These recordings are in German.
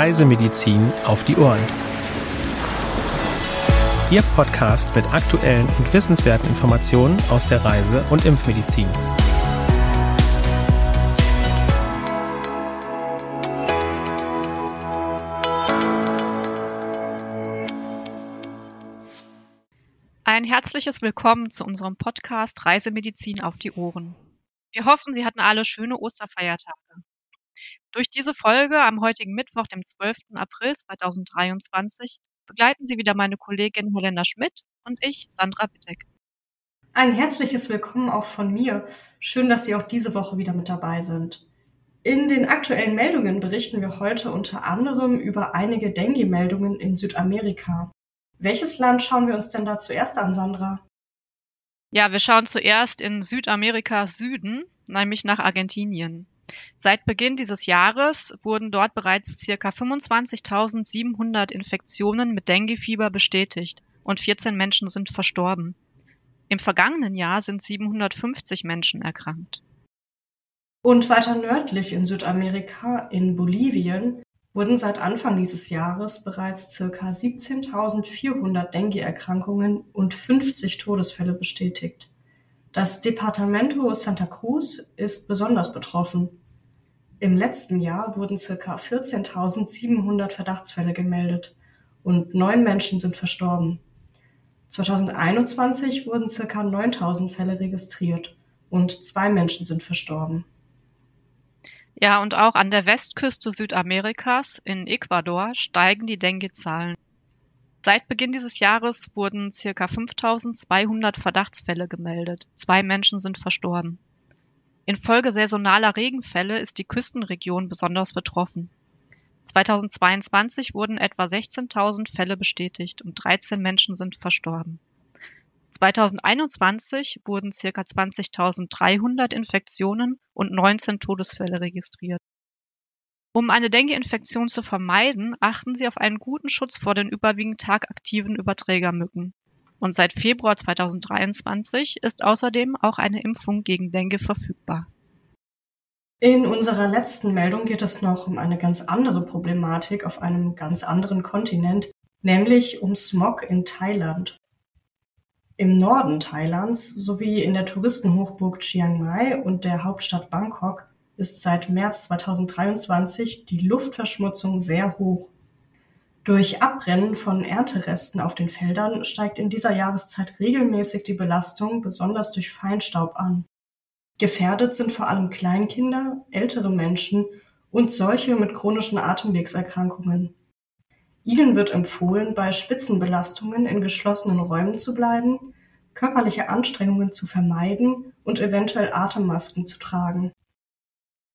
Reisemedizin auf die Ohren. Ihr Podcast mit aktuellen und wissenswerten Informationen aus der Reise- und Impfmedizin. Ein herzliches Willkommen zu unserem Podcast Reisemedizin auf die Ohren. Wir hoffen, Sie hatten alle schöne Osterfeiertage. Durch diese Folge am heutigen Mittwoch, dem 12. April 2023, begleiten Sie wieder meine Kollegin Helena Schmidt und ich, Sandra Wittek. Ein herzliches Willkommen auch von mir. Schön, dass Sie auch diese Woche wieder mit dabei sind. In den aktuellen Meldungen berichten wir heute unter anderem über einige Dengue-Meldungen in Südamerika. Welches Land schauen wir uns denn da zuerst an, Sandra? Ja, wir schauen zuerst in Südamerikas Süden, nämlich nach Argentinien. Seit Beginn dieses Jahres wurden dort bereits circa 25.700 Infektionen mit Denguefieber bestätigt und 14 Menschen sind verstorben. Im vergangenen Jahr sind 750 Menschen erkrankt. Und weiter nördlich in Südamerika, in Bolivien, wurden seit Anfang dieses Jahres bereits ca. 17.400 Dengue-Erkrankungen und 50 Todesfälle bestätigt. Das Departamento Santa Cruz ist besonders betroffen. Im letzten Jahr wurden circa 14.700 Verdachtsfälle gemeldet und neun Menschen sind verstorben. 2021 wurden circa 9.000 Fälle registriert und zwei Menschen sind verstorben. Ja, und auch an der Westküste Südamerikas in Ecuador steigen die Dengue-Zahlen. Seit Beginn dieses Jahres wurden circa 5200 Verdachtsfälle gemeldet. Zwei Menschen sind verstorben. Infolge saisonaler Regenfälle ist die Küstenregion besonders betroffen. 2022 wurden etwa 16.000 Fälle bestätigt und 13 Menschen sind verstorben. 2021 wurden ca. 20.300 Infektionen und 19 Todesfälle registriert. Um eine Dengue-Infektion zu vermeiden, achten Sie auf einen guten Schutz vor den überwiegend tagaktiven Überträgermücken. Und seit Februar 2023 ist außerdem auch eine Impfung gegen Dengue verfügbar. In unserer letzten Meldung geht es noch um eine ganz andere Problematik auf einem ganz anderen Kontinent, nämlich um Smog in Thailand. Im Norden Thailands sowie in der Touristenhochburg Chiang Mai und der Hauptstadt Bangkok ist seit März 2023 die Luftverschmutzung sehr hoch. Durch Abbrennen von Ernteresten auf den Feldern steigt in dieser Jahreszeit regelmäßig die Belastung, besonders durch Feinstaub an. Gefährdet sind vor allem Kleinkinder, ältere Menschen und solche mit chronischen Atemwegserkrankungen. Ihnen wird empfohlen, bei Spitzenbelastungen in geschlossenen Räumen zu bleiben, körperliche Anstrengungen zu vermeiden und eventuell Atemmasken zu tragen.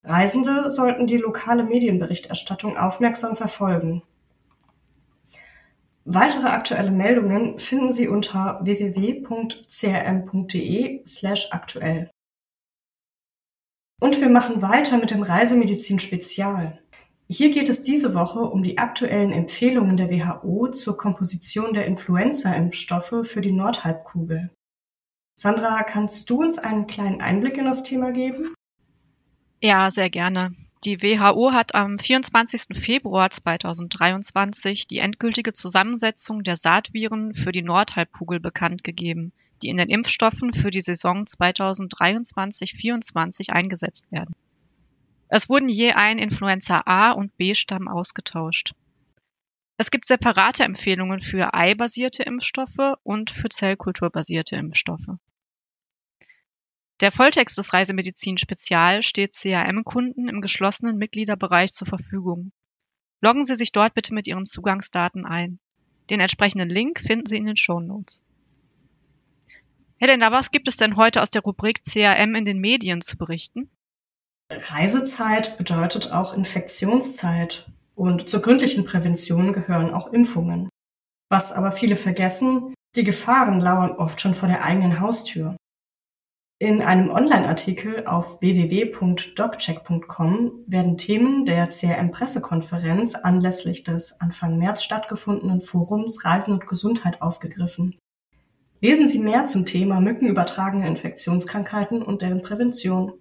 Reisende sollten die lokale Medienberichterstattung aufmerksam verfolgen. Weitere aktuelle Meldungen finden Sie unter www.crm.de/aktuell. Und wir machen weiter mit dem Reisemedizin Spezial. Hier geht es diese Woche um die aktuellen Empfehlungen der WHO zur Komposition der Influenza-Impfstoffe für die Nordhalbkugel. Sandra, kannst du uns einen kleinen Einblick in das Thema geben? Ja, sehr gerne. Die WHO hat am 24. Februar 2023 die endgültige Zusammensetzung der Saatviren für die Nordhalbkugel bekannt gegeben, die in den Impfstoffen für die Saison 2023-24 eingesetzt werden. Es wurden je ein Influenza A und B-Stamm ausgetauscht. Es gibt separate Empfehlungen für Ei-basierte Impfstoffe und für Zellkulturbasierte Impfstoffe. Der Volltext des Reisemedizin Spezial steht CRM-Kunden im geschlossenen Mitgliederbereich zur Verfügung. Loggen Sie sich dort bitte mit Ihren Zugangsdaten ein. Den entsprechenden Link finden Sie in den Show Notes. Helena, was gibt es denn heute aus der Rubrik CRM in den Medien zu berichten? Reisezeit bedeutet auch Infektionszeit und zur gründlichen Prävention gehören auch Impfungen. Was aber viele vergessen, die Gefahren lauern oft schon vor der eigenen Haustür. In einem Online-Artikel auf www.doccheck.com werden Themen der CRM-Pressekonferenz anlässlich des Anfang März stattgefundenen Forums Reisen und Gesundheit aufgegriffen. Lesen Sie mehr zum Thema mückenübertragene Infektionskrankheiten und deren Prävention.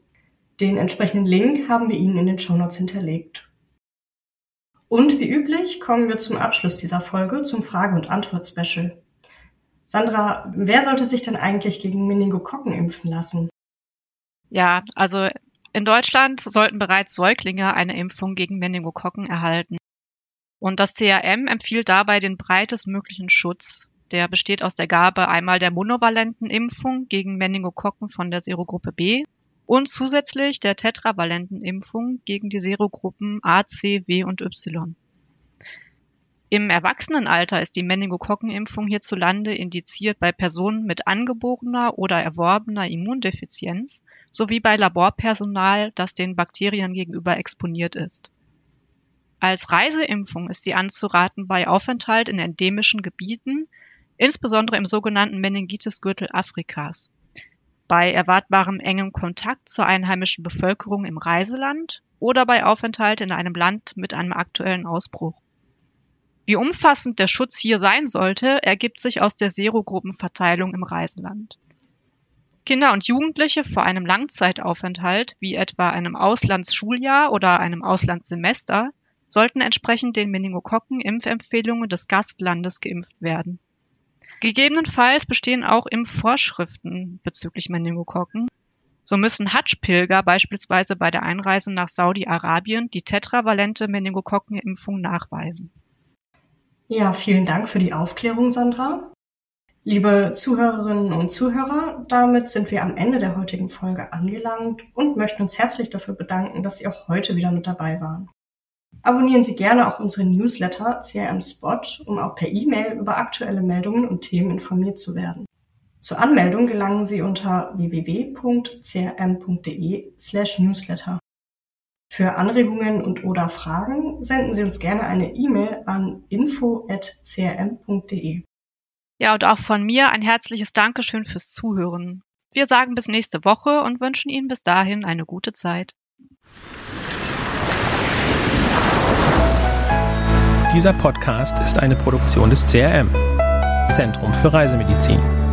Den entsprechenden Link haben wir Ihnen in den Shownotes hinterlegt. Und wie üblich kommen wir zum Abschluss dieser Folge zum Frage- und Antwort-Special. Sandra, wer sollte sich denn eigentlich gegen Meningokokken impfen lassen? Ja, also in Deutschland sollten bereits Säuglinge eine Impfung gegen Meningokokken erhalten. Und das CRM empfiehlt dabei den breitestmöglichen Schutz. Der besteht aus der Gabe einmal der monovalenten Impfung gegen Meningokokken von der Serogruppe B und zusätzlich der tetravalenten Impfung gegen die Serogruppen A, C, W und Y. Im Erwachsenenalter ist die Meningokokkenimpfung hierzulande indiziert bei Personen mit angeborener oder erworbener Immundefizienz sowie bei Laborpersonal, das den Bakterien gegenüber exponiert ist. Als Reiseimpfung ist sie anzuraten bei Aufenthalt in endemischen Gebieten, insbesondere im sogenannten Meningitis-Gürtel Afrikas, bei erwartbarem engem Kontakt zur einheimischen Bevölkerung im Reiseland oder bei Aufenthalt in einem Land mit einem aktuellen Ausbruch. Wie umfassend der Schutz hier sein sollte, ergibt sich aus der Serogruppenverteilung im Reiseland. Kinder und Jugendliche vor einem Langzeitaufenthalt, wie etwa einem Auslandsschuljahr oder einem Auslandssemester, sollten entsprechend den Meningokokken-Impfempfehlungen des Gastlandes geimpft werden. Gegebenenfalls bestehen auch Impfvorschriften bezüglich Meningokokken. So müssen Hadsch-Pilger beispielsweise bei der Einreise nach Saudi-Arabien die tetravalente Meningokokken-Impfung nachweisen. Ja, vielen Dank für die Aufklärung, Sandra. Liebe Zuhörerinnen und Zuhörer, damit sind wir am Ende der heutigen Folge angelangt und möchten uns herzlich dafür bedanken, dass Sie auch heute wieder mit dabei waren. Abonnieren Sie gerne auch unsere Newsletter CRM Spot, um auch per E-Mail über aktuelle Meldungen und Themen informiert zu werden. Zur Anmeldung gelangen Sie unter www.crm.de/newsletter. Für Anregungen und oder Fragen senden Sie uns gerne eine E-Mail an info@crm.de. Ja, und auch von mir ein herzliches Dankeschön fürs Zuhören. Wir sagen bis nächste Woche und wünschen Ihnen bis dahin eine gute Zeit. Dieser Podcast ist eine Produktion des CRM, Zentrum für Reisemedizin.